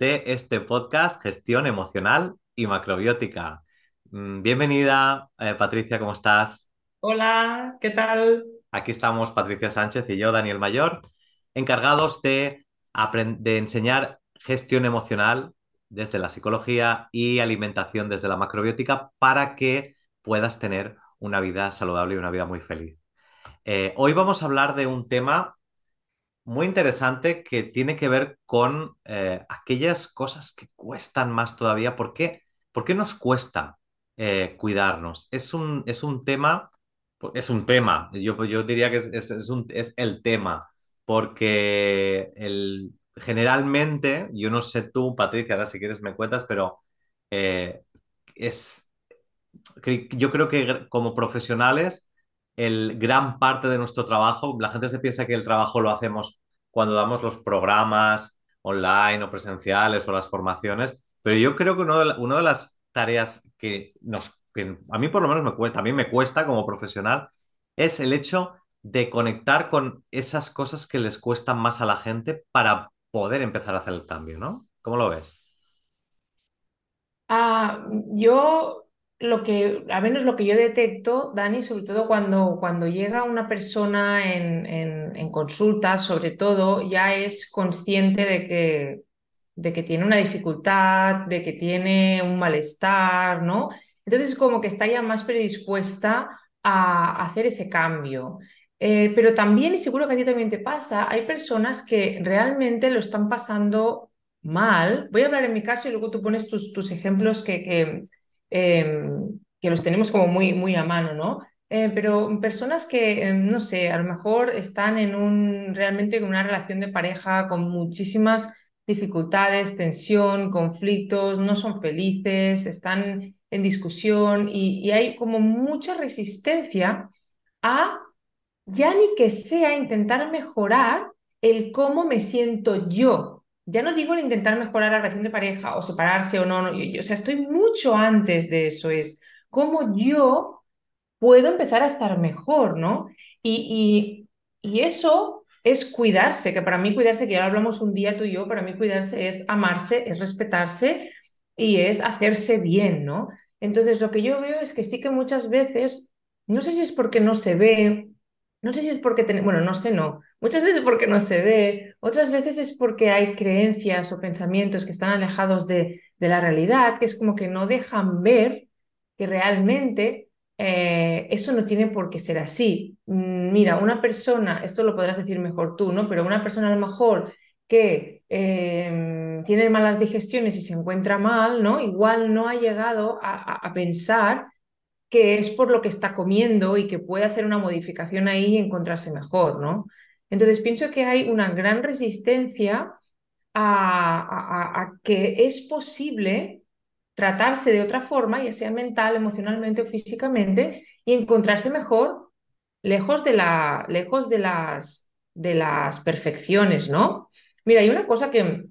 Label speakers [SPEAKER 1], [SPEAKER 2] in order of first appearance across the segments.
[SPEAKER 1] de este podcast Gestión Emocional y Macrobiótica. Mm, bienvenida, eh, Patricia, ¿cómo estás?
[SPEAKER 2] Hola, ¿qué tal?
[SPEAKER 1] Aquí estamos Patricia Sánchez y yo, Daniel Mayor, encargados de, de enseñar gestión emocional desde la psicología y alimentación desde la macrobiótica para que puedas tener una vida saludable y una vida muy feliz. Eh, hoy vamos a hablar de un tema muy interesante que tiene que ver con eh, aquellas cosas que cuestan más todavía. ¿Por qué, ¿Por qué nos cuesta eh, cuidarnos? Es un, es un tema, es un tema, yo, yo diría que es, es, un, es el tema, porque el, generalmente, yo no sé tú, Patricia, ahora si quieres me cuentas, pero eh, es, yo creo que como profesionales el gran parte de nuestro trabajo, la gente se piensa que el trabajo lo hacemos cuando damos los programas online o presenciales o las formaciones, pero yo creo que una de, de las tareas que, nos, a mí por lo menos me cuesta, mí me cuesta como profesional, es el hecho de conectar con esas cosas que les cuestan más a la gente para poder empezar a hacer el cambio, ¿no? ¿Cómo lo ves?
[SPEAKER 2] Ah, yo lo que, a menos lo que yo detecto, Dani, sobre todo cuando, cuando llega una persona en, en, consulta, sobre todo, ya es consciente de que, de que tiene una dificultad, de que tiene un malestar, ¿no? Entonces, como que está ya más predispuesta a hacer ese cambio. Eh, pero también, y seguro que a ti también te pasa, hay personas que realmente lo están pasando mal. Voy a hablar en mi caso y luego tú pones tus, tus ejemplos que, que Em, que los tenemos como muy, muy a mano, ¿no? Eh, pero personas que, em, no sé, a lo mejor están en un, realmente en una relación de pareja con muchísimas dificultades, tensión, conflictos, no son felices, están en discusión y, y hay como mucha resistencia a ya ni que sea intentar mejorar el cómo me siento yo, ya no digo el intentar mejorar la relación de pareja o separarse o no, o sea, estoy mucho antes de eso, es cómo yo puedo empezar a estar mejor, ¿no? Y, y, eso es cuidarse, que para mí cuidarse, que ya hablamos un día tú y yo, para mí cuidarse es amarse, es respetarse y es hacerse bien, ¿no? Entonces, lo que yo veo es que sí que muchas veces, no sé si es porque no se ve, no sé si es porque, bueno, no sé, no, Muchas veces porque no se ve, otras veces es porque hay creencias o pensamientos que están alejados de, de la realidad, que es como que no dejan ver que realmente eh, eso no tiene por qué ser así. Mm, mira, una persona, esto lo podrás decir mejor tú, ¿no? Pero una persona a lo mejor que em, tiene malas digestiones y se encuentra mal, ¿no? Igual no ha llegado a, a pensar que es por lo que está comiendo y que puede hacer una modificación ahí y encontrarse mejor, ¿no? Entonces pienso que hay una gran resistencia a, que es posible tratarse de otra forma, ya sea mental, emocionalmente o físicamente, y encontrarse mejor lejos de, la, lejos de, las, de las perfecciones, ¿no? Mira, hay una cosa que,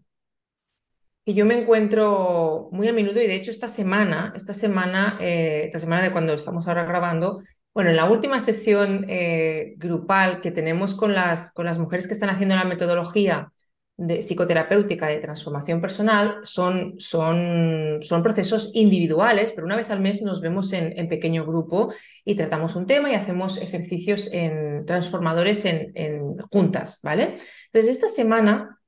[SPEAKER 2] que yo me encuentro muy a menudo y de hecho esta semana, esta semana, eh, esta semana de cuando estamos ahora grabando, bueno, en la última sesión eh, grupal que tenemos con las, con las mujeres que están haciendo la metodología de psicoterapéutica de transformación personal son, son, son procesos individuales, pero una vez al mes nos vemos en, pequeño grupo y tratamos un tema y hacemos ejercicios en, transformadores en, en juntas, ¿vale? Entonces, esta semana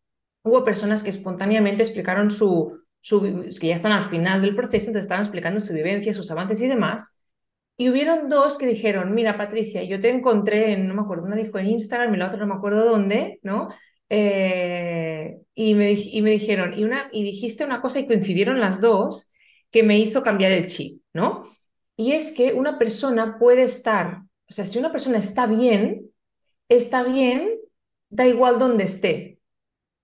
[SPEAKER 2] hubo personas que espontáneamente explicaron su, su, que ya están al final del proceso, entonces estaban explicando su vivencia, sus avances y demás, y hubieron dos que dijeron, mira, Patricia, yo te encontré en, no me acuerdo, una dijo en Instagram y la otra no me acuerdo dónde, ¿no? Eh, y, me, y me dijeron, y, una, y dijiste una cosa y coincidieron las dos que me hizo cambiar el chip, ¿no? Y es que una persona puede estar, o sea, si una persona está bien, está bien, da igual dónde esté.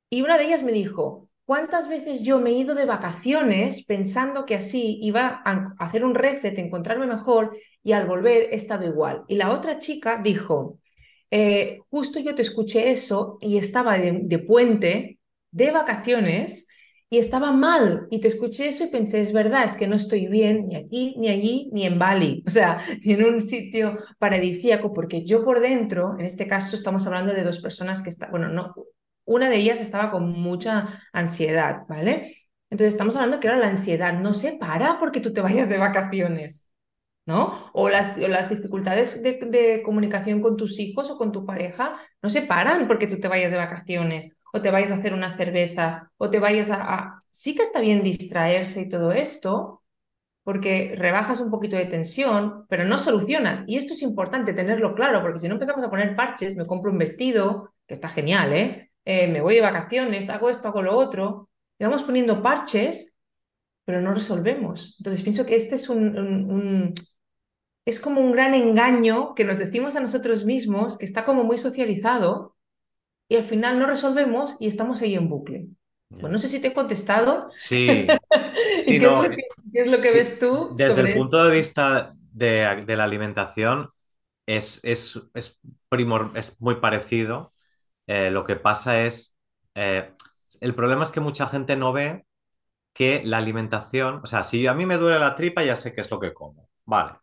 [SPEAKER 2] Y una de ellas me dijo, ¿Cuántas veces yo me he ido de vacaciones pensando que así iba a hacer un reset, encontrarme mejor y al volver he estado igual? Y la otra chica dijo, eh, justo yo te escuché eso y estaba de, puente, de vacaciones, y estaba mal. Y te escuché eso y pensé, es verdad, es que no estoy bien ni aquí, ni allí, ni en Bali, o sea, en un sitio paradisíaco, porque yo por dentro, en este caso estamos hablando de dos personas que están, bueno, no, una de ellas estaba con mucha ansiedad, ¿vale? Entonces estamos hablando que ahora la ansiedad no se para porque tú te vayas de vacaciones, ¿no? O las, las dificultades de, comunicación con tus hijos o con tu pareja no se paran porque tú te vayas de vacaciones o te vayas a hacer unas cervezas o te vayas a... Sí que está bien distraerse y todo esto, porque rebajas un poquito de tensión, pero no solucionas. Y esto es importante tenerlo claro, porque si no empezamos a poner parches, me compro un vestido, que está genial, ¿eh? Eh, me voy de vacaciones, hago esto, hago lo otro, y vamos poniendo parches, pero no resolvemos. Entonces pienso que este es un, es como un gran engaño que nos decimos a nosotros mismos, que está como muy socializado, y al final no resolvemos y estamos ahí en bucle. Bueno, no sé si te he contestado.
[SPEAKER 1] Sí.
[SPEAKER 2] sí qué, es lo que, ves tú?
[SPEAKER 1] Desde el punto de vista de, la alimentación, es, es, es, es muy parecido eh, lo que pasa es, eh, el problema es que mucha gente no ve que la alimentación, o sea, si a mí me duele la tripa, ya sé qué es lo que como, vale.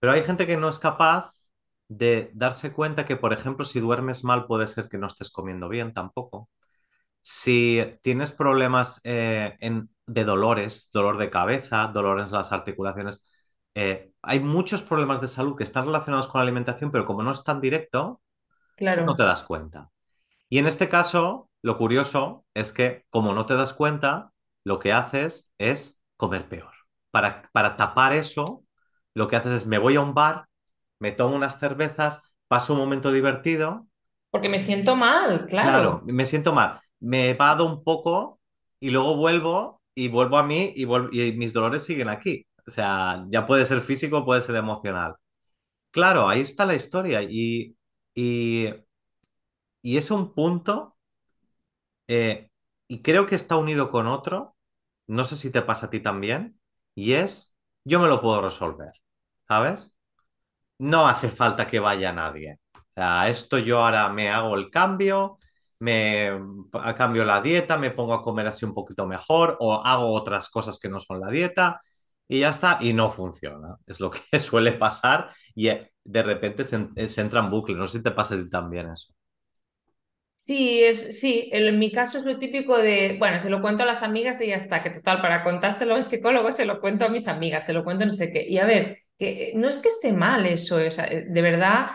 [SPEAKER 1] Pero hay gente que no es capaz de darse cuenta que, por ejemplo, si duermes mal, puede ser que no estés comiendo bien tampoco. Si tienes problemas eh, de dolores, dolor de cabeza, dolores en las articulaciones, hay muchos problemas de salud que están relacionados con la alimentación, pero como no es tan directo,
[SPEAKER 2] Claro.
[SPEAKER 1] no te das cuenta. Y en este caso, lo curioso es que como no te das cuenta, lo que haces es comer peor. Para, para tapar eso, lo que haces es me voy a un bar, me tomo unas cervezas, paso un momento divertido.
[SPEAKER 2] Porque me siento mal, claro.
[SPEAKER 1] Claro, me siento mal. Me vado un poco y luego vuelvo y vuelvo a mí y, y mis dolores siguen aquí. O sea, ya puede ser físico, puede ser emocional. Claro, ahí está la historia y y, es un punto, eh, y creo que está unido con otro, no sé si te pasa a ti también, y es, yo me lo puedo resolver, ¿sabes? No hace falta que vaya nadie. O sea, esto yo ahora me hago el cambio, me cambio la dieta, me pongo a comer así un poquito mejor o hago otras cosas que no son la dieta y ya está, y no funciona. Es lo que suele pasar y eh, de repente se, entra en bucle. No sé si te pasa también eso.
[SPEAKER 2] Sí, es, sí, en mi caso es lo típico de, bueno, se lo cuento a las amigas y ya está, que total, para contárselo al psicólogo se lo cuento a mis amigas, se lo cuento no sé qué. Y a ver, que eh, no es que esté mal eso, eh, de verdad,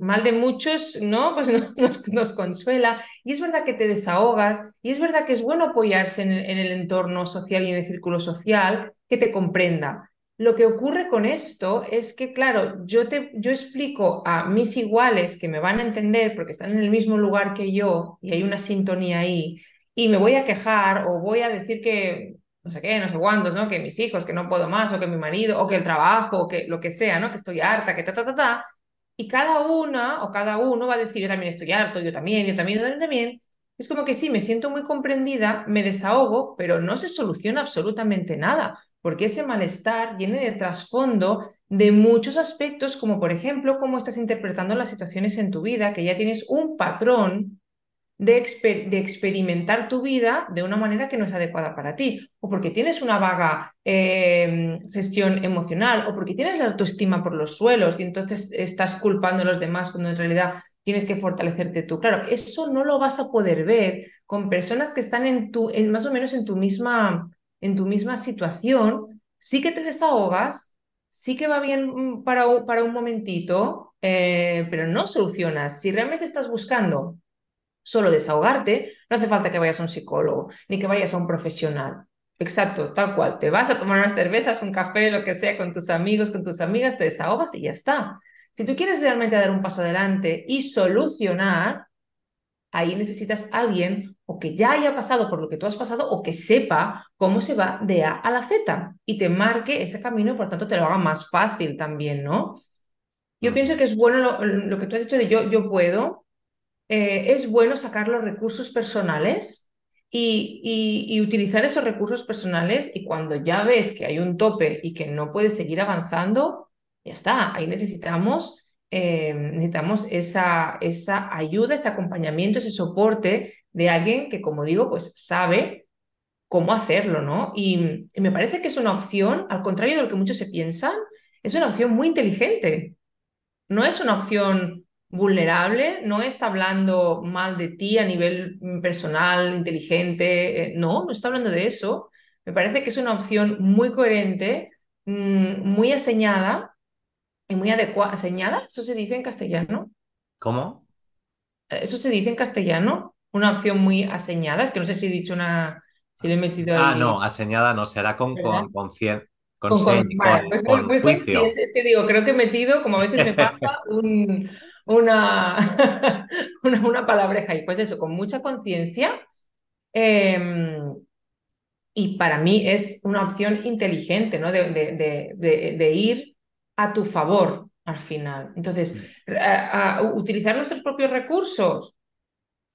[SPEAKER 2] mal de muchos, ¿no? Pues nos, nos, consuela. Y es verdad que te desahogas y es verdad que es bueno apoyarse en el, entorno social y en el círculo social que te comprenda. Lo que ocurre con esto es que, claro, yo, te, yo explico a mis iguales que me van a entender porque están en el mismo lugar que yo y hay una sintonía ahí, y me voy a quejar o voy a decir que no sé qué, no sé cuántos, ¿no? Que mis hijos, que no puedo más, o que mi marido, o que el trabajo, o que lo que sea, ¿no? Que estoy harta, que ta, ta, ta, ta. Y cada una o cada uno va a decir, yo también estoy harto, yo también, yo también, yo también, Es como que sí, me siento muy comprendida, me desahogo, pero no se soluciona absolutamente nada, porque ese malestar viene de trasfondo de muchos aspectos, como por ejemplo, cómo estás interpretando las situaciones en tu vida, que ya tienes un patrón de, experimentar tu vida de una manera que no es adecuada para ti, o porque tienes una vaga em, gestión emocional, o porque tienes la autoestima por los suelos y entonces estás culpando a los demás cuando en realidad tienes que fortalecerte tú. Claro, eso no lo vas a poder ver con personas que están en tu, en, más o menos en tu misma, en tu misma situación. Sí que te desahogas, sí que va bien mm, para, para un momentito, eh, pero no solucionas. Si realmente estás buscando solo desahogarte, no hace falta que vayas a un psicólogo ni que vayas a un profesional. Exacto, tal cual. Te vas a tomar unas cervezas, un café, lo que sea, con tus amigos, con tus amigas, te desahogas y ya está. Si tú quieres realmente dar un paso adelante y solucionar, ahí necesitas a alguien o que ya haya pasado por lo que tú has pasado o que sepa cómo se va de A a la Z y te marque ese camino y por tanto te lo haga más fácil también, ¿no? Yo pienso que es bueno lo, lo que tú has dicho de yo, yo puedo, eh, es bueno sacar los recursos personales y, y, utilizar esos recursos personales y cuando ya ves que hay un tope y que no puedes seguir avanzando, ya está, ahí necesitamos, eh, necesitamos esa, esa ayuda, ese acompañamiento, ese soporte de alguien que, como digo, pues sabe cómo hacerlo, ¿no? Y, me parece que es una opción, al contrario de lo que muchos se piensan, es una opción muy inteligente. No es una opción vulnerable, no está hablando mal de ti a nivel personal, inteligente, eh, no, no está hablando de eso. Me parece que es una opción muy coherente, mm, muy aseñada y muy adecuada. ¿Aseñada? ¿Eso se dice en castellano?
[SPEAKER 1] ¿Cómo?
[SPEAKER 2] Eh, ¿Eso se dice en castellano? Una opción muy aseñada. Es que no sé si he dicho una. Si le he metido
[SPEAKER 1] Ah,
[SPEAKER 2] ahí.
[SPEAKER 1] no, aseñada no, será con, con, con, cien- con,
[SPEAKER 2] Con, con-
[SPEAKER 1] señ-
[SPEAKER 2] vale,
[SPEAKER 1] con-
[SPEAKER 2] pues muy,
[SPEAKER 1] con
[SPEAKER 2] muy consciente. Es que digo, creo que he metido, como a veces me pasa, un- una, una, una palabreja y pues eso, con mucha conciencia. eh, y para mí es una opción inteligente, ¿no? De- de- de ir a tu favor al final. Entonces, a- a utilizar nuestros propios recursos.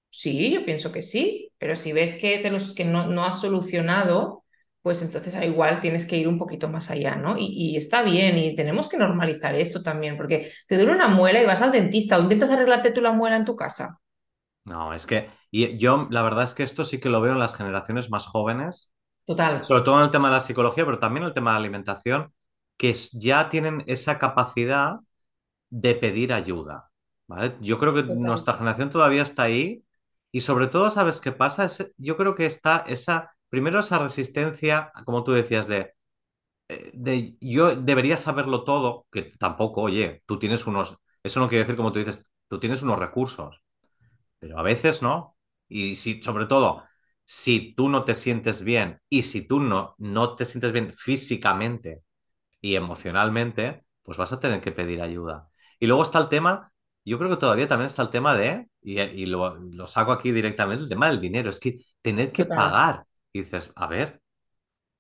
[SPEAKER 2] Sí, yo pienso que sí, pero si ves que, te los, que no, no has solucionado, pues entonces al igual tienes que ir un poquito más allá, ¿no? Y, y está bien, y tenemos que normalizar esto también, porque te duele una muela y vas al dentista o intentas arreglarte tú la muela en tu casa.
[SPEAKER 1] No, es que y yo la verdad es que esto sí que lo veo en las generaciones más jóvenes,
[SPEAKER 2] Total,
[SPEAKER 1] sobre todo en el tema de la psicología, pero también en el tema de la alimentación, que ya tienen esa capacidad de pedir ayuda, ¿vale? Yo creo que
[SPEAKER 2] total,
[SPEAKER 1] nuestra generación todavía está ahí y sobre todo, ¿sabes qué pasa? Es- yo creo que está esa, primero esa resistencia, como tú decías, de, eh, de yo debería saberlo todo, que tampoco, oye, tú tienes unos, eso no quiere decir como tú dices, tú tienes unos recursos, pero a veces no. Y si, sobre todo, si tú no te sientes bien y si tú no, no te sientes bien físicamente, y emocionalmente, pues vas a tener que pedir ayuda. Y luego está el tema, yo creo que todavía también está el tema de, y, y lo, lo saco aquí directamente, el tema del dinero, es que tener que
[SPEAKER 2] total.
[SPEAKER 1] pagar. Y dices, a ver,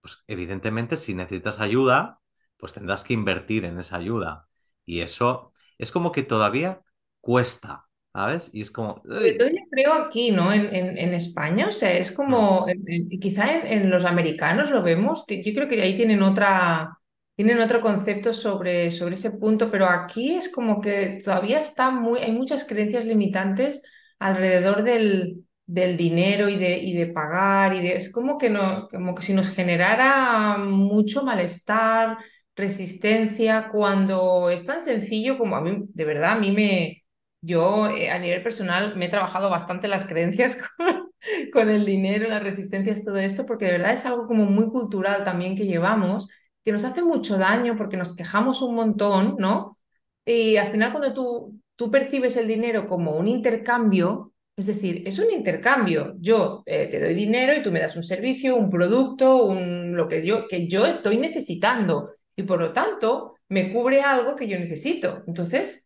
[SPEAKER 1] pues evidentemente si necesitas ayuda, pues tendrás que invertir en esa ayuda. Y eso es como que todavía cuesta, ¿sabes? Y es como, "Uy".
[SPEAKER 2] yo creo aquí, ¿no? En, en, en España, o sea, es
[SPEAKER 1] Mm,
[SPEAKER 2] como, en- en- quizá en, en los americanos lo vemos, yo creo que ahí tienen otra, tienen otro concepto sobre, sobre ese punto, pero aquí es como que todavía está muy, hay muchas creencias limitantes alrededor del, del dinero y de, y de pagar, y de, es como que, no, como que si nos generara mucho malestar, resistencia, cuando es tan sencillo como a mí, de verdad, a mí me yo eh, a nivel personal me he trabajado bastante las creencias con, con el dinero, las resistencias, todo esto, porque de verdad es algo como muy cultural también que llevamos, que nos hace mucho daño porque nos quejamos un montón, ¿no? Y al final cuando tú, tú percibes el dinero como un intercambio, es decir, es un intercambio. Yo eh, te doy dinero y tú me das un servicio, un producto, un, lo que yo, que yo estoy necesitando y por lo tanto me cubre algo que yo necesito. Entonces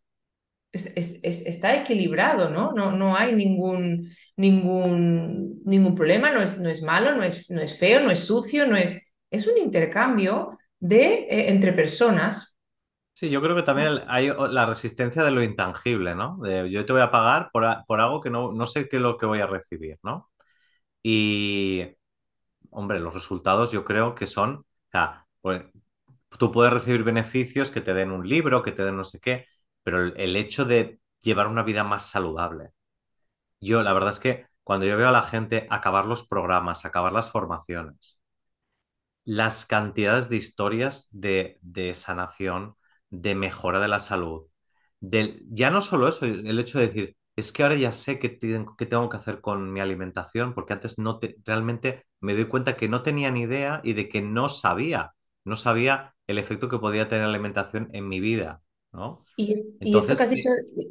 [SPEAKER 2] es, es- es- está equilibrado, ¿no? No, no hay ningún, ningún, ningún problema, no es, no es malo, no es, no es feo, no es sucio, no es... Es un intercambio de, eh, entre personas.
[SPEAKER 1] Sí, yo creo que también el- hay la resistencia de lo intangible, ¿no? De yo te voy a pagar por, a- por algo que no, no sé qué es lo que voy a recibir, ¿no? Y, hombre, los resultados yo creo que son, o sea, pues, tú puedes recibir beneficios que te den un libro, que te den no sé qué, pero el, el hecho de llevar una vida más saludable. Yo, la verdad es que cuando yo veo a la gente acabar los programas, acabar las formaciones, las cantidades de historias de, de sanación, de mejora de la salud, del, ya no solo eso, el hecho de decir, es que ahora ya sé qué, tengo qué tengo que hacer con mi alimentación, porque antes no te, realmente me doy cuenta que no tenía ni idea y de que no sabía, no sabía el efecto que podía tener la alimentación en mi vida, ¿no?
[SPEAKER 2] Y, es- y esto que has dicho,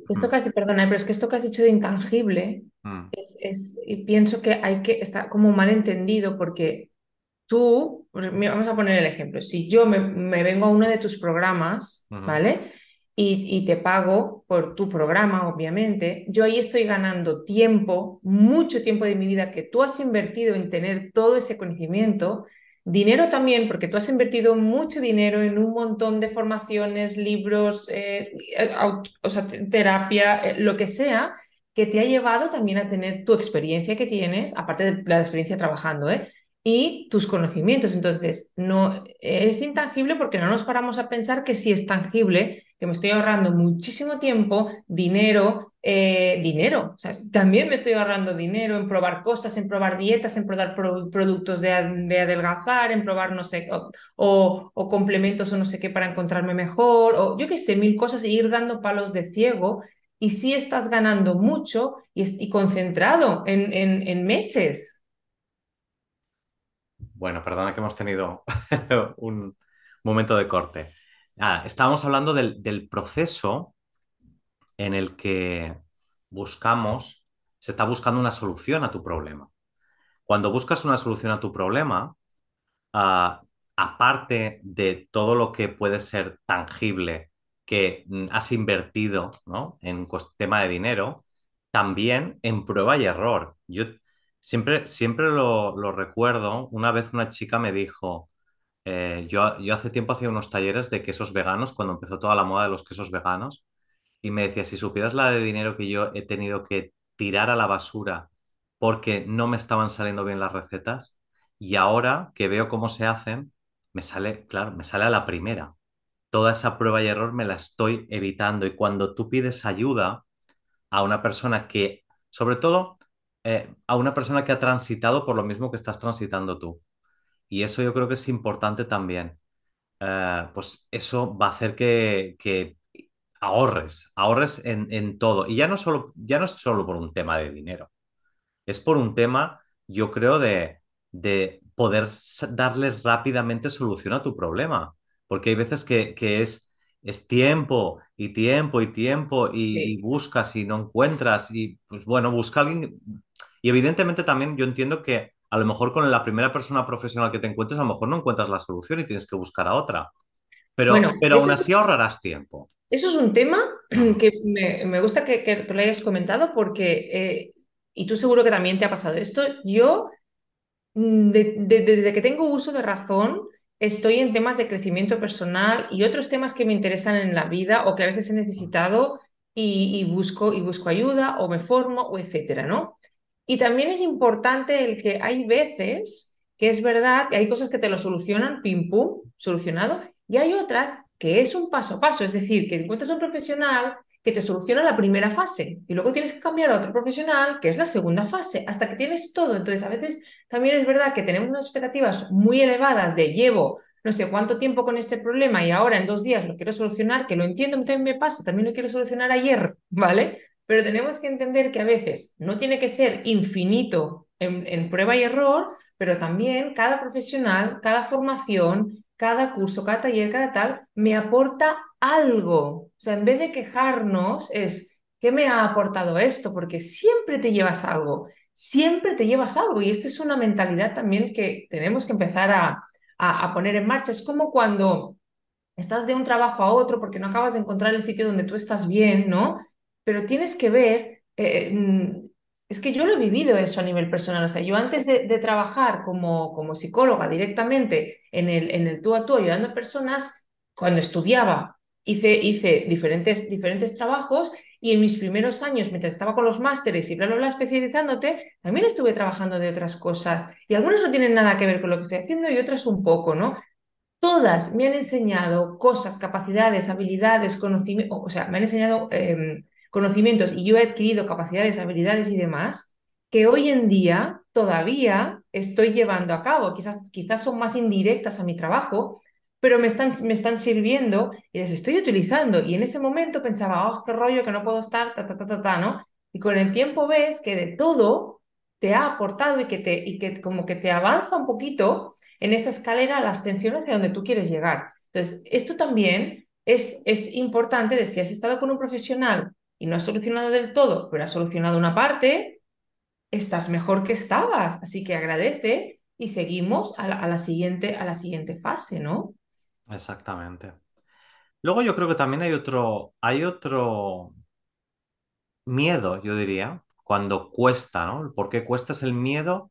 [SPEAKER 2] esto
[SPEAKER 1] mm,
[SPEAKER 2] que has, perdona, pero es que esto que has dicho de intangible,
[SPEAKER 1] mm,
[SPEAKER 2] es, es- y pienso que hay que, está como mal entendido porque tú, vamos a poner el ejemplo, si yo me, me vengo a uno de tus programas. ¿vale? Y, y te pago por tu programa, obviamente, yo ahí estoy ganando tiempo, mucho tiempo de mi vida que tú has invertido en tener todo ese conocimiento, dinero también, porque tú has invertido mucho dinero en un montón de formaciones, libros, eh, eh, o sea, te- terapia, eh, lo que sea, que te ha llevado también a tener tu experiencia que tienes, aparte de la experiencia trabajando, ¿eh? Y tus conocimientos. Entonces, no es intangible porque no nos paramos a pensar que sí es tangible, que me estoy ahorrando muchísimo tiempo, dinero, eh, dinero. También me estoy ahorrando dinero en probar cosas, en probar dietas, en probar productos de, adelgazar, en probar no sé, o, o, complementos o no sé qué para encontrarme mejor, o yo qué sé, mil cosas e ir dando palos de ciego. Y sí estás ganando mucho y, concentrado en, en, en meses.
[SPEAKER 1] Bueno, perdona que hemos tenido un momento de corte. Estábamos hablando del, proceso en el que buscamos, se está buscando una solución a tu problema. Cuando buscas una solución a tu problema, ah, aparte de todo lo que puede ser tangible que mm, has invertido en tema de dinero, también en prueba y error. Yo Siempre, siempre lo, recuerdo. Una vez una chica me dijo, eh, yo, yo hace tiempo hacía unos talleres de quesos veganos, cuando empezó toda la moda de los quesos veganos, y me decía, si supieras la de dinero que yo he tenido que tirar a la basura porque no me estaban saliendo bien las recetas, y ahora que veo cómo se hacen, me sale, claro, me sale a la primera. Toda esa prueba y error me la estoy evitando. Y cuando tú pides ayuda a una persona que, sobre todo, eh, a una persona que ha transitado por lo mismo que estás transitando tú. Y eso yo creo que es importante también. Eh, pues eso va a hacer que, ahorres, ahorres en, todo. Y ya no, solo, ya no es solo por un tema de dinero, es por un tema, yo creo, de, de poder darle rápidamente solución a tu problema. Porque hay veces que, es, es tiempo y tiempo y tiempo y, y, buscas y no encuentras y pues bueno, busca alguien, y evidentemente también yo entiendo que a lo mejor con la primera persona profesional que te encuentres, a lo mejor no encuentras la solución y tienes que buscar a otra. Pero, pero aún así ahorrarás tiempo.
[SPEAKER 2] Eso es un tema que me, gusta que, lo hayas comentado porque, eh, y tú seguro que también te ha pasado esto, yo mm, desde que tengo uso de razón, estoy en temas de crecimiento personal y otros temas que me interesan en la vida o que a veces he necesitado y, y busco, y busco ayuda o me formo o etcétera, ¿no? Y también es importante el que hay veces que es verdad que hay cosas que te lo solucionan, pim pum, solucionado, y hay otras que es un paso a paso, es decir, que encuentras un profesional que te soluciona la primera fase y luego tienes que cambiar a otro profesional que es la segunda fase, hasta que tienes todo. Entonces, a veces también es verdad que tenemos unas expectativas muy elevadas de llevo no sé cuánto tiempo con este problema y ahora en dos días lo quiero solucionar, que lo entiendo, también me pasa, también lo quiero solucionar ayer, ¿vale? Pero tenemos que entender que a veces no tiene que ser infinito en, prueba y error, pero también cada profesional, cada formación, cada curso, cada taller, cada tal, me aporta algo. O sea, en vez de quejarnos, es, ¿qué me ha aportado esto? Porque siempre te llevas algo, siempre te llevas algo. Y esta es una mentalidad también que tenemos que empezar a, a poner en marcha. Es como cuando estás de un trabajo a otro porque no acabas de encontrar el sitio donde tú estás bien, ¿no? Pero tienes que ver, eh, mm, es que yo lo he vivido eso a nivel personal, o sea, yo antes de, trabajar como, como psicóloga directamente en el, en el tú a tú ayudando a personas, cuando estudiaba, hice, hice diferentes, diferentes trabajos y en mis primeros años, mientras estaba con los másteres y bla, bla, bla, especializándote, también estuve trabajando de otras cosas. Y algunas no tienen nada que ver con lo que estoy haciendo y otras un poco, ¿no? Todas me han enseñado cosas, capacidades, habilidades, conocimientos, o sea, me han enseñado em, conocimientos y yo he adquirido capacidades, habilidades y demás que hoy en día todavía estoy llevando a cabo. Quizás, quizás son más indirectas a mi trabajo, pero me están, me están sirviendo y las estoy utilizando. Y en ese momento pensaba, oh, qué rollo, que no puedo estar, ta, ta, ta, ta, ¿no? Y con el tiempo ves que de todo te ha aportado y que, te, y que como que te avanza un poquito en esa escalera la ascensión hacia donde tú quieres llegar. Entonces, esto también es, es importante de si has estado con un profesional y no has solucionado del todo, pero has solucionado una parte, estás mejor que estabas. Así que agradece y seguimos a la, siguiente, a la siguiente fase, ¿no?
[SPEAKER 1] Exactamente. Luego yo creo que también hay otro, hay otro miedo, yo diría, cuando cuesta, ¿no? ¿Por qué cuesta es el miedo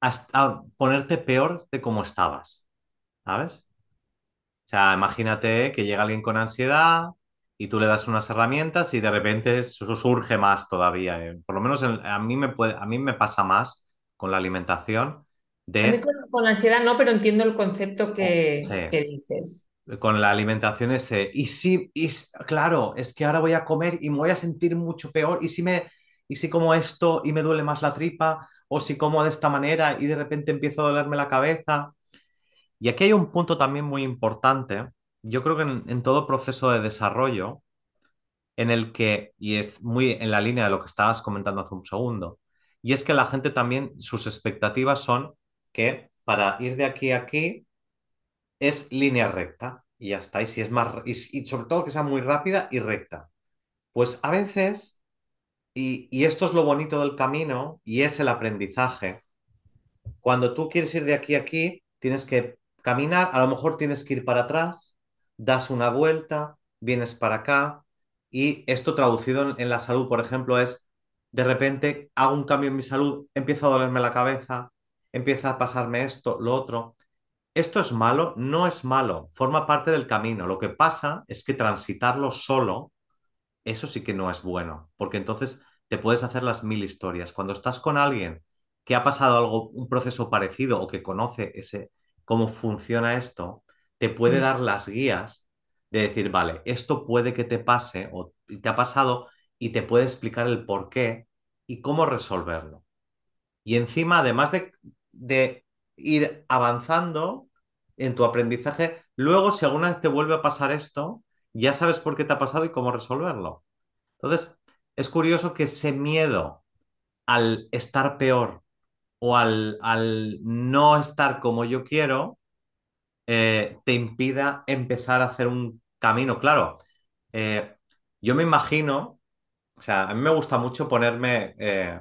[SPEAKER 1] a, ponerte peor de como estabas, ¿sabes? O sea, imagínate que llega alguien con ansiedad y tú le das unas herramientas y de repente eso surge más todavía. eh. Por lo menos en- a mí me puede, a mí me pasa más con la alimentación
[SPEAKER 2] A mí
[SPEAKER 1] de,
[SPEAKER 2] con, con la ansiedad no, pero entiendo el concepto
[SPEAKER 1] oh,
[SPEAKER 2] que,
[SPEAKER 1] sí,
[SPEAKER 2] que dices.
[SPEAKER 1] con la alimentación ese, y si, y claro, es que ahora voy a comer y me voy a sentir mucho peor, y si me, y si como esto y me duele más la tripa, o si como de esta manera y de repente empiezo a dolerme la cabeza. Y aquí hay un punto también muy importante, yo creo que en, todo proceso de desarrollo, en el que, y es muy en la línea de lo que estabas comentando hace un segundo, y es que la gente también, sus expectativas son que para ir de aquí a aquí es línea recta y ya está, y si es más, y, sobre todo que sea muy rápida y recta. Pues a veces, y esto es lo bonito del camino, y es el aprendizaje, cuando tú quieres ir de aquí a aquí, tienes que caminar, a lo mejor tienes que ir para atrás, das una vuelta, vienes para acá, y esto traducido en, en la salud, por ejemplo, es de repente hago un cambio en mi salud, empieza a dolerme la cabeza, empieza a pasarme esto, lo otro. ¿Esto es malo? No es malo, forma parte del camino. Lo que pasa es que transitarlo solo eso sí que no es bueno, porque entonces te puedes hacer las mil historias. Cuando estás con alguien que ha pasado algo, un proceso parecido o que conoce ese, cómo funciona esto, te puede
[SPEAKER 2] Mm.
[SPEAKER 1] dar las guías de decir, vale, esto puede que te pase o te ha pasado y te puede explicar el por qué y cómo resolverlo. Y encima, además de, de ir avanzando en tu aprendizaje, luego si alguna vez te vuelve a pasar esto, ya sabes por qué te ha pasado y cómo resolverlo. Entonces, es curioso que ese miedo al estar peor o al, al no estar como yo quiero, eh, te impida empezar a hacer un camino. Claro, eh, yo me imagino, o sea, a mí me gusta mucho ponerme eh,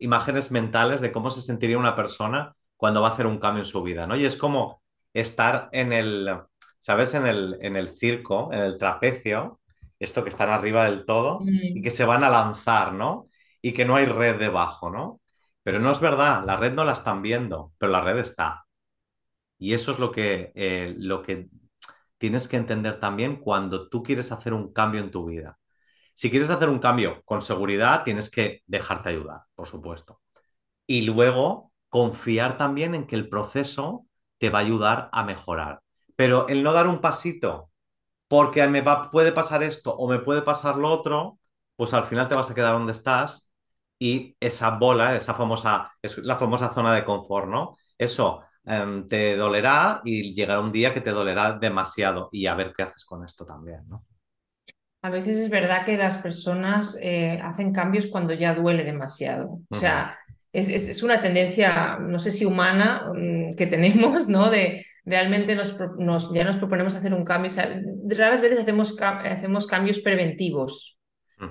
[SPEAKER 1] imágenes mentales de cómo se sentiría una persona cuando va a hacer un cambio en su vida, ¿no? Y es como estar en el, ¿sabes? En el, en el circo, en el trapecio, esto que están arriba del todo y que
[SPEAKER 2] Mm.
[SPEAKER 1] se van a lanzar, ¿no? Y que no hay red debajo, ¿no? Pero no es verdad, la red no la están viendo, pero la red está. Y eso es lo que, eh, lo que tienes que entender también cuando tú quieres hacer un cambio en tu vida. Si quieres hacer un cambio con seguridad, tienes que dejarte ayudar, por supuesto. Y luego confiar también en que el proceso te va a ayudar a mejorar. Pero el no dar un pasito porque me va, puede pasar esto o me puede pasar lo otro, pues al final te vas a quedar donde estás y esa bola, esa famosa, es la famosa zona de confort, ¿no? Eso em, te dolerá y llegará un día que te dolerá demasiado y a ver qué haces con esto también, ¿no?
[SPEAKER 2] A veces es verdad que las personas eh, hacen cambios cuando ya duele demasiado. O sea, es, es- es una tendencia, no sé si humana, mm, que tenemos, ¿no? De realmente nos, ya nos proponemos hacer un cambio. O sea, raras veces hacemos, hacemos cambios preventivos.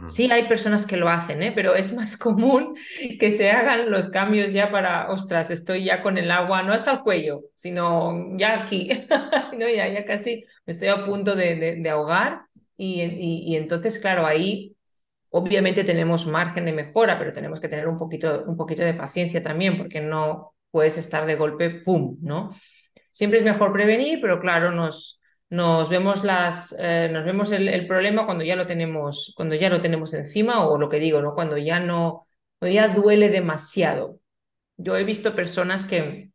[SPEAKER 2] Sí hay personas que lo hacen, ¿eh? Pero es más común que se hagan los cambios ya para, ostras, estoy ya con el agua, no hasta el cuello, sino ya aquí, ¿no? Ya, ya casi me estoy a punto de, de- ahogar y, y- y entonces, claro, ahí obviamente tenemos margen de mejora, pero tenemos que tener un poquito, un poquito de paciencia también, porque no puedes estar de golpe, ¡pum!, ¿no? Siempre es mejor prevenir, pero claro, nos, nos vemos las, eh, nos vemos el, el problema cuando ya lo tenemos, cuando ya lo tenemos encima, o lo que digo, ¿no? Cuando ya no, cuando ya duele demasiado. Yo he visto personas que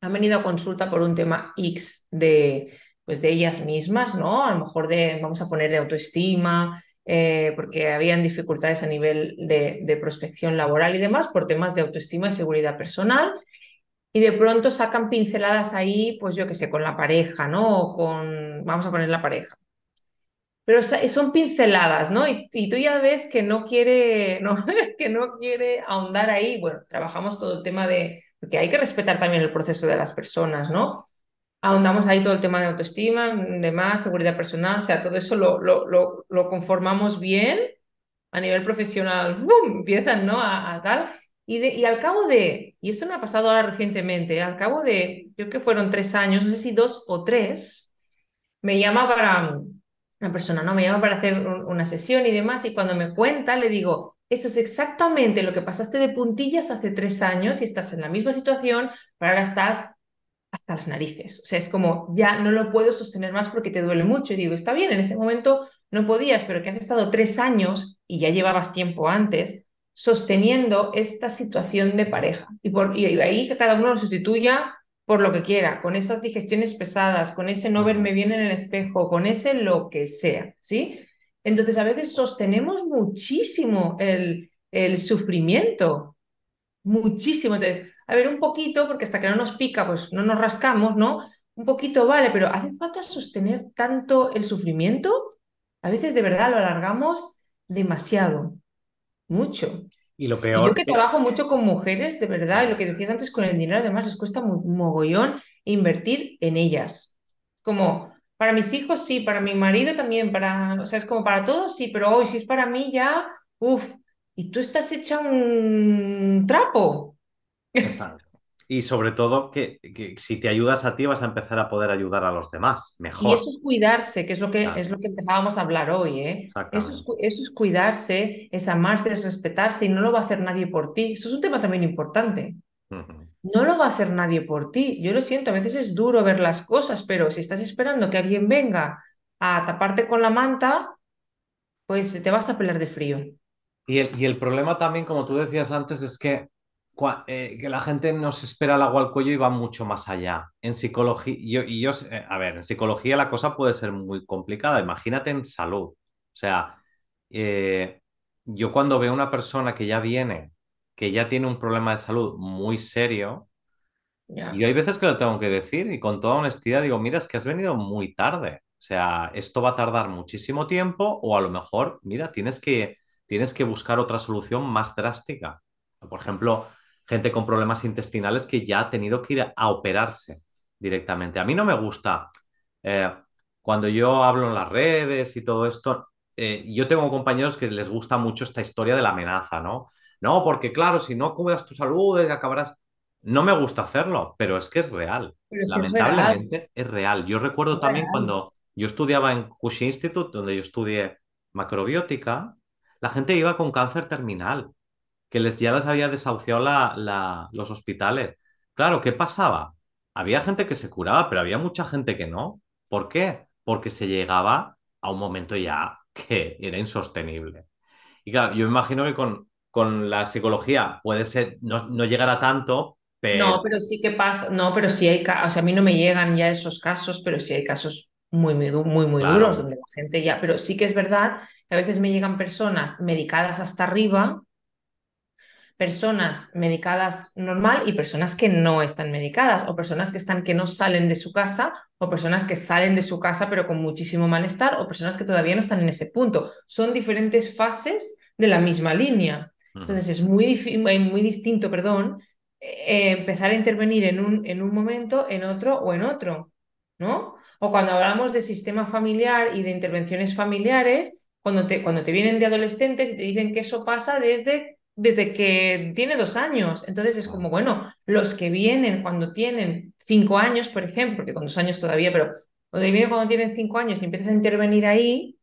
[SPEAKER 2] han venido a consulta por un tema X de, pues de ellas mismas, ¿no? A lo mejor de, vamos a poner de autoestima, eh, porque habían dificultades a nivel de, de prospección laboral y demás, por temas de autoestima y seguridad personal y de pronto sacan pinceladas ahí, pues yo qué sé, con la pareja, ¿no? O con, vamos a poner la pareja. Pero son pinceladas, ¿no? Y, tú ya ves que no quiere, no, que no quiere ahondar ahí. Bueno, trabajamos todo el tema de, porque hay que respetar también el proceso de las personas, ¿no? Ahondamos ahí todo el tema de autoestima, demás, seguridad personal, o sea, todo eso lo, lo, lo, lo conformamos bien a nivel profesional, ¡bum! empiezan, ¿no? A, a tal. Y, al cabo de, y esto me ha pasado ahora recientemente, al cabo de, creo que fueron tres años, no sé si dos o tres, me llama para, una persona, ¿no? Me llama para hacer un, una sesión y demás, y cuando me cuenta, le digo, esto es exactamente lo que pasaste de puntillas hace tres años y estás en la misma situación, pero ahora estás hasta las narices. O sea, es como, ya no lo puedo sostener más porque te duele mucho. Y digo, está bien, en ese momento no podías, pero que has estado tres años y ya llevabas tiempo antes sosteniendo esta situación de pareja. Y, por, y ahí que cada uno lo sustituya por lo que quiera, con esas digestiones pesadas, con ese no verme bien en el espejo, con ese lo que sea, ¿sí? Entonces a veces sostenemos muchísimo el, el sufrimiento, muchísimo. Entonces, a ver, un poquito, porque hasta que no nos pica, pues no nos rascamos, ¿no? Un poquito vale, pero ¿hace falta sostener tanto el sufrimiento? A veces de verdad lo alargamos demasiado, mucho.
[SPEAKER 1] Y lo
[SPEAKER 2] Y
[SPEAKER 1] peor
[SPEAKER 2] yo que
[SPEAKER 1] que...
[SPEAKER 2] trabajo mucho con mujeres, de verdad, y lo que decías antes con el dinero, además les cuesta mu- mogollón invertir en ellas. Como para mis hijos, sí, para mi marido también, para, o sea, es como para todos, sí, pero hoy si es para mí ya, uff, y tú estás hecha un trapo.
[SPEAKER 1] Exacto. Y sobre todo que, que si te ayudas a ti vas a empezar a poder ayudar a los demás
[SPEAKER 2] Y
[SPEAKER 1] mejor.
[SPEAKER 2] eso es cuidarse, que es lo que,
[SPEAKER 1] Claro,
[SPEAKER 2] es lo que empezábamos a hablar hoy, ¿eh? Eso es, eso es cuidarse, es amarse, es respetarse, y no lo va a hacer nadie por ti. Eso es un tema también importante. No lo va a hacer nadie por ti. Yo lo siento, a veces es duro ver las cosas, pero si estás esperando que alguien venga a taparte con la manta, pues te vas a pelar de frío.
[SPEAKER 1] Y el, y el problema también, como tú decías antes, es que, eh, que la gente no se espera el agua al cuello y va mucho más allá. En psicología, yo, y yo, eh, a ver, en psicología la cosa puede ser muy complicada. Imagínate en salud. O sea, eh, yo cuando veo una persona que ya viene, que ya tiene un problema de salud muy serio, y
[SPEAKER 2] Ya.
[SPEAKER 1] hay veces que lo tengo que decir y con toda honestidad digo, mira, es que has venido muy tarde. O sea, esto va a tardar muchísimo tiempo o a lo mejor, mira, tienes que, tienes que buscar otra solución más drástica. Por ejemplo, gente con problemas intestinales que ya ha tenido que ir a, operarse directamente. A mí no me gusta, eh, cuando yo hablo en las redes y todo esto, eh, yo tengo compañeros que les gusta mucho esta historia de la amenaza, ¿no? No, porque claro, si no cuidas tu salud, acabarás... No me gusta hacerlo, pero es que es real.
[SPEAKER 2] Es que es real,
[SPEAKER 1] Lamentablemente es real. Yo recuerdo
[SPEAKER 2] es
[SPEAKER 1] también
[SPEAKER 2] real.
[SPEAKER 1] cuando yo estudiaba en Cushing Institute, donde yo estudié macrobiótica, la gente iba con cáncer terminal, que les, ya les había desahuciado la- la- los hospitales. Claro, ¿qué pasaba? Había gente que se curaba, pero había mucha gente que no. ¿Por qué? Porque se llegaba a un momento ya que era insostenible. Y claro, yo imagino que con, con la psicología puede ser, no, no llegar a tanto, pero
[SPEAKER 2] No, pero sí que pasa, no, pero sí hay, o sea, a mí no me llegan ya esos casos, pero sí hay casos muy, muy, muy, muy duros
[SPEAKER 1] claro.
[SPEAKER 2] donde la gente ya, pero sí que es verdad que a veces me llegan personas medicadas hasta arriba personas medicadas normal y personas que no están medicadas, o personas que están que no salen de su casa, o personas que salen de su casa pero con muchísimo malestar, o personas que todavía no están en ese punto. Son diferentes fases de la misma línea. Entonces es muy, muy distinto, perdón, eh, empezar a intervenir en un, en un momento, en otro o en otro, ¿no? O cuando hablamos de sistema familiar y de intervenciones familiares, cuando te, cuando te vienen de adolescentes y te dicen que eso pasa desde desde que tiene dos años. Entonces es como, bueno, los que vienen cuando tienen cinco años, por ejemplo, que con dos años todavía, pero cuando vienen cuando tienen cinco años y empiezas a intervenir ahí,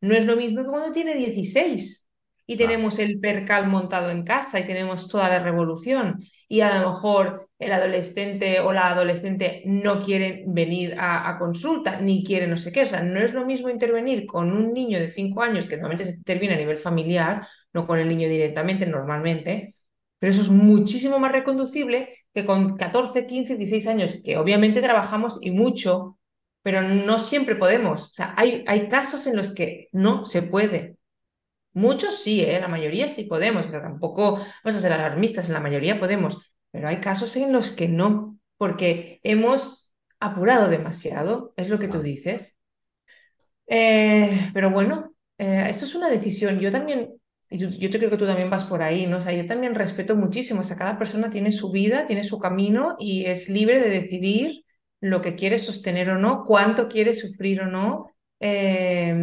[SPEAKER 2] no es lo mismo que cuando tiene 16 y tenemos el percal montado en casa y tenemos toda la revolución y a lo mejor el adolescente o la adolescente no quieren venir a, a consulta ni quieren no sé qué. O sea, no es lo mismo intervenir con un niño de cinco años, que normalmente se interviene a nivel familiar, no con el niño directamente, normalmente, pero eso es muchísimo más reconducible que con 14, 15, 16 años, que obviamente trabajamos y mucho, pero no siempre podemos. O sea, hay, hay casos en los que no se puede. Muchos sí, ¿eh? La mayoría sí podemos, o sea, tampoco vamos a ser alarmistas, en la mayoría podemos, pero hay casos en los que no, porque hemos apurado demasiado, es lo que tú dices. Eh, pero bueno, eh, esto es una decisión. Yo también, yo, yo creo que tú también vas por ahí, ¿no? O sea, yo también respeto muchísimo. O sea, cada persona tiene su vida, tiene su camino y es libre de decidir lo que quiere sostener o no, cuánto quiere sufrir o no, eh,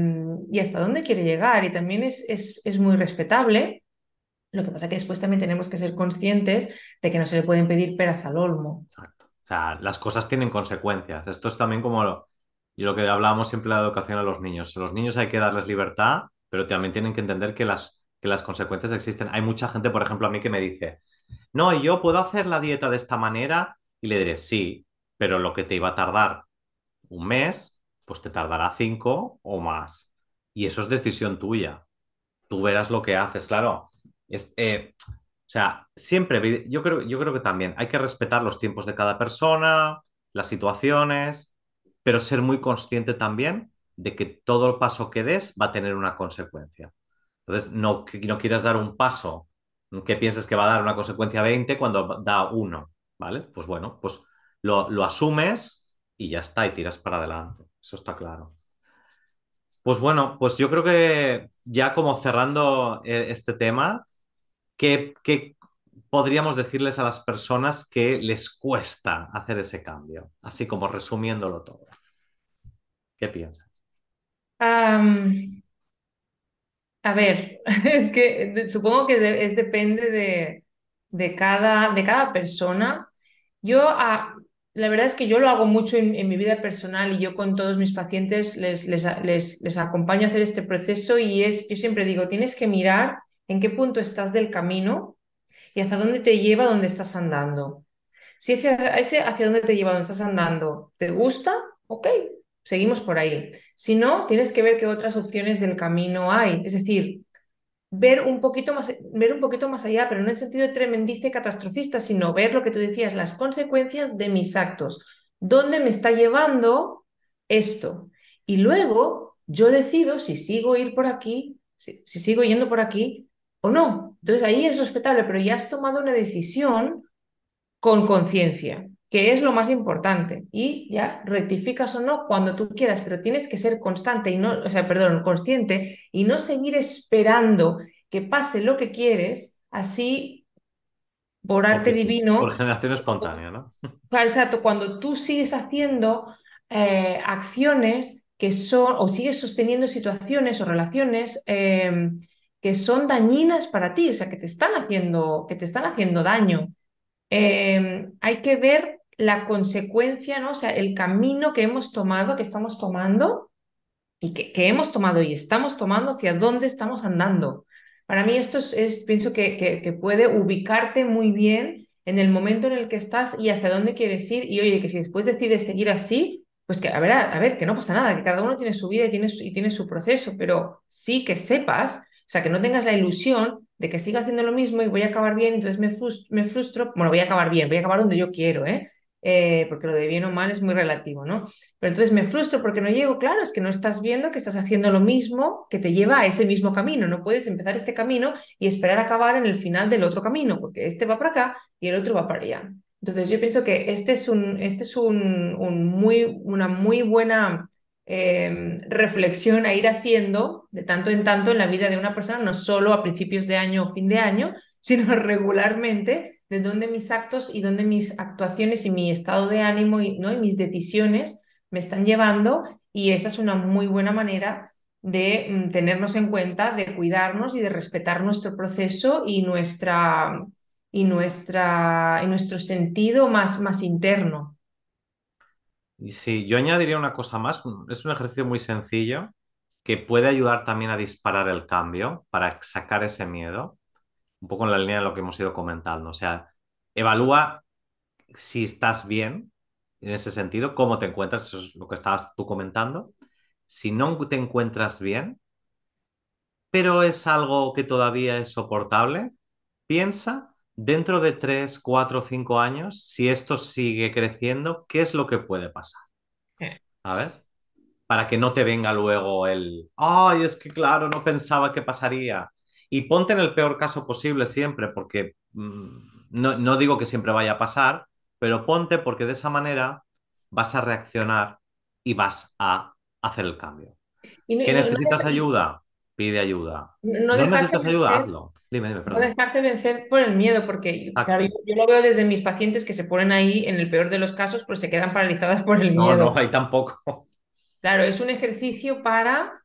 [SPEAKER 2] y hasta dónde quiere llegar. Y también es, es, es muy respetable. Lo que pasa es que después también tenemos que ser conscientes de que no se le pueden pedir peras al olmo.
[SPEAKER 1] Exacto. O sea, las cosas tienen consecuencias. Esto es también como lo, lo que hablábamos siempre de la educación a los niños. A los niños hay que darles libertad, pero también tienen que entender que las, que las consecuencias existen. Hay mucha gente, por ejemplo, a mí que me dice, no, yo puedo hacer la dieta de esta manera y le diré, sí, pero lo que te iba a tardar un mes, pues te tardará cinco o más. y eso es decisión tuya. Tú verás lo que haces, claro. Es, eh, o sea, siempre, yo creo, yo creo que también hay que respetar los tiempos de cada persona, las situaciones, pero ser muy consciente también de que todo el paso que des va a tener una consecuencia. Entonces, no, no quieras dar un paso que pienses que va a dar una consecuencia 20 cuando da uno, ¿vale? Pues bueno, pues lo, lo asumes y ya está, y tiras para adelante. Eso está claro. Pues bueno, pues yo creo que ya como cerrando eh, este tema, ¿qué, qué podríamos decirles a las personas que les cuesta hacer ese cambio? Así como resumiéndolo todo. ¿Qué piensas?
[SPEAKER 2] A ver, es que supongo que es depende de, de cada, de cada persona. Yo, ah, la verdad es que yo lo hago mucho en, mi vida personal y yo con todos mis pacientes les, les, les, les acompaño a hacer este proceso y es, yo siempre digo, tienes que mirar en qué punto estás del camino y hacia dónde te lleva donde estás andando. Si ese hacia dónde te lleva donde estás andando te gusta, ok, seguimos por ahí. Si no, tienes que ver qué otras opciones del camino hay. Es decir, ver un poquito más, ver un poquito más allá, pero no en sentido tremendista y catastrofista, sino ver lo que tú decías, las consecuencias de mis actos. ¿Dónde me está llevando esto? Y luego yo decido si sigo ir por aquí, si, si sigo yendo por aquí o no. Entonces ahí es respetable, pero ya has tomado una decisión con conciencia, que es lo más importante. Y ya rectificas o no cuando tú quieras, pero tienes que ser constante y no, o sea, perdón, consciente y no seguir esperando que pase lo que quieres, así por arte
[SPEAKER 1] sí.
[SPEAKER 2] divino.
[SPEAKER 1] Por generación espontánea, ¿no?
[SPEAKER 2] Exacto, cuando tú sigues haciendo eh, acciones que son, o sigues sosteniendo situaciones o relaciones eh, que son dañinas para ti, o sea, que te están haciendo, que te están haciendo daño eh, hay que ver la consecuencia, ¿no? O sea, el camino que hemos tomado, que estamos tomando y que, que hemos tomado y estamos tomando, hacia dónde estamos andando. Para mí esto es, pienso que, que, puede ubicarte muy bien en el momento en el que estás y hacia dónde quieres ir. Y oye, que si después decides seguir así, pues que a ver, a, ver, que no pasa nada, que cada uno tiene su vida y tiene su, y tiene su proceso, pero sí que sepas, o sea, que no tengas la ilusión de que siga haciendo lo mismo y voy a acabar bien, entonces me me frustro, bueno, voy a acabar bien, voy a acabar donde yo quiero, ¿eh? Eh, porque lo de bien o mal es muy relativo, ¿no? Pero entonces me frustro porque no llego, claro, es que no estás viendo que estás haciendo lo mismo que te lleva a ese mismo camino. No puedes empezar este camino y esperar acabar en el final del otro camino, porque este va para acá y el otro va para allá. Entonces yo pienso que este es, un, este es un, muy, una muy buena eh, reflexión a ir haciendo de tanto en tanto en la vida de una persona, no solo a principios de año o fin de año, sino regularmente de dónde mis actos y dónde mis actuaciones y mi estado de ánimo y, ¿no? y mis decisiones me están llevando y esa es una muy buena manera de mm, tenernos en cuenta, de cuidarnos y de respetar nuestro proceso y nuestra y nuestra y nuestro sentido más más interno.
[SPEAKER 1] Y sí, yo añadiría una cosa más. Es un ejercicio muy sencillo que puede ayudar también a disparar el cambio para sacar ese miedo, un poco en la línea de lo que hemos ido comentando. O sea, evalúa si estás bien en ese sentido, cómo te encuentras, eso es lo que estabas tú comentando. Si no te encuentras bien, pero es algo que todavía es soportable, piensa dentro de 3, 4, 5 años, si esto sigue creciendo, ¿qué es lo que puede pasar?
[SPEAKER 2] Eh,
[SPEAKER 1] ¿Sabes? Para que no te venga luego el, ay, es que claro, no pensaba que pasaría. Y ponte en el peor caso posible siempre, porque mm, no, no digo que siempre vaya a pasar, pero ponte porque de esa manera vas a reaccionar y vas a hacer el cambio.
[SPEAKER 2] No,
[SPEAKER 1] ¿Que
[SPEAKER 2] no- no
[SPEAKER 1] necesitas ayuda? Pide ayuda.
[SPEAKER 2] no
[SPEAKER 1] ¿No necesitas ayuda? Hazlo. Dime, dime,
[SPEAKER 2] No
[SPEAKER 1] perdón.
[SPEAKER 2] dejarse vencer por el miedo, porque claro, yo, lo veo desde mis pacientes que se ponen ahí en el peor de los casos, pues se quedan paralizadas por el
[SPEAKER 1] No, no,
[SPEAKER 2] miedo.
[SPEAKER 1] ahí tampoco.
[SPEAKER 2] Claro, es un ejercicio para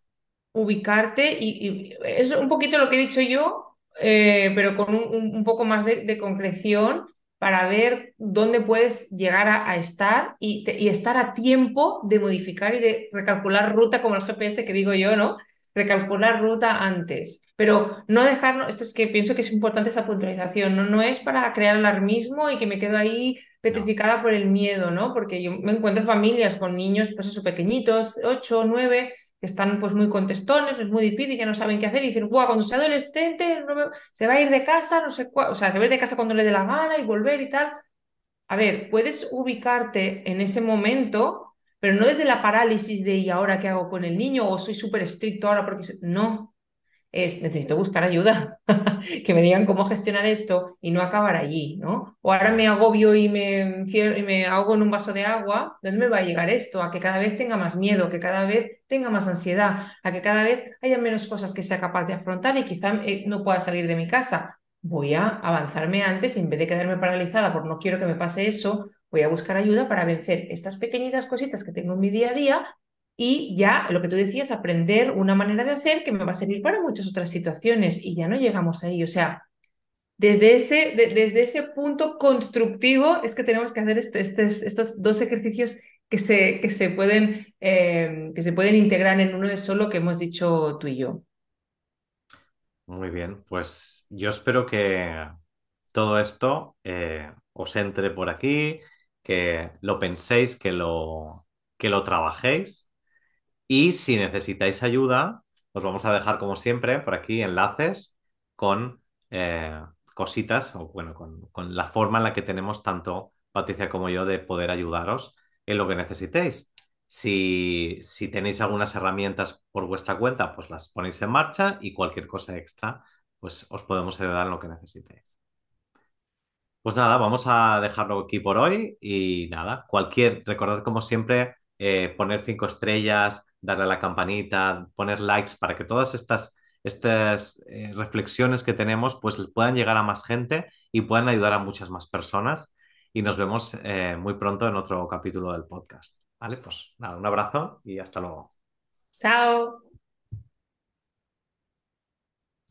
[SPEAKER 2] ubicarte y, y es un poquito lo que he dicho yo, eh, pero con un, un- poco más de, de concreción para ver dónde puedes llegar a, a estar y, te- y estar a tiempo de modificar y de recalcular ruta como el GPS que digo yo, ¿no? Recalcular ruta antes, pero no dejarnos, esto es que pienso que es importante esta puntualización, no, no es para crear alarmismo y que me quedo ahí petrificada por el miedo, ¿no? Porque yo me encuentro familias con niños, pues eso, pequeñitos, 8, 9, que están pues muy contestones, es muy difícil, ya no saben qué hacer y dicen, guau, cuando sea adolescente se va a ir de casa, no sé cuál, o sea, se va a ir de casa cuando le dé la gana y volver y tal. A ver, puedes ubicarte en ese momento, pero no desde la parálisis de ¿y ahora qué hago con el niño? o soy súper estricto ahora porque... No, es necesito buscar ayuda, que me digan cómo gestionar esto y no acabar allí, ¿no? O ahora me agobio y me, y me ahogo en un vaso de agua, ¿dónde me va a llegar esto? A que cada vez tenga más miedo, que cada vez tenga más ansiedad, a que cada vez haya menos cosas que sea capaz de afrontar y quizá eh, no pueda salir de mi casa. Voy a avanzarme antes en vez de quedarme paralizada por no quiero que me pase eso, voy a buscar ayuda para vencer estas pequeñitas cositas que tengo en mi día a día y ya lo que tú decías, aprender una manera de hacer que me va a servir para muchas otras situaciones y ya no llegamos ahí. O sea, desde ese, desde ese punto constructivo es que tenemos que hacer este, este, estos dos ejercicios que se, que, se pueden, eh, que se pueden integrar en uno de solo que hemos dicho tú y yo.
[SPEAKER 1] Muy bien, pues yo espero que todo esto eh, os entre por aquí, que lo penséis, que lo, que lo trabajéis y si necesitáis ayuda, os vamos a dejar como siempre por aquí enlaces con eh, cositas o bueno, con, la forma en la que tenemos tanto Patricia como yo de poder ayudaros en lo que necesitéis. Si, si, tenéis algunas herramientas por vuestra cuenta, pues las ponéis en marcha y cualquier cosa extra, pues os podemos ayudar en lo que necesitéis. Pues nada, vamos a dejarlo aquí por hoy y nada, cualquier, recordad como siempre, eh, poner cinco estrellas, darle a la campanita, poner likes para que todas estas, estas eh, reflexiones que tenemos pues puedan llegar a más gente y puedan ayudar a muchas más personas. Y nos vemos eh, muy pronto en otro capítulo del podcast. ¿Vale? Pues nada, un abrazo y hasta luego.
[SPEAKER 2] Chao.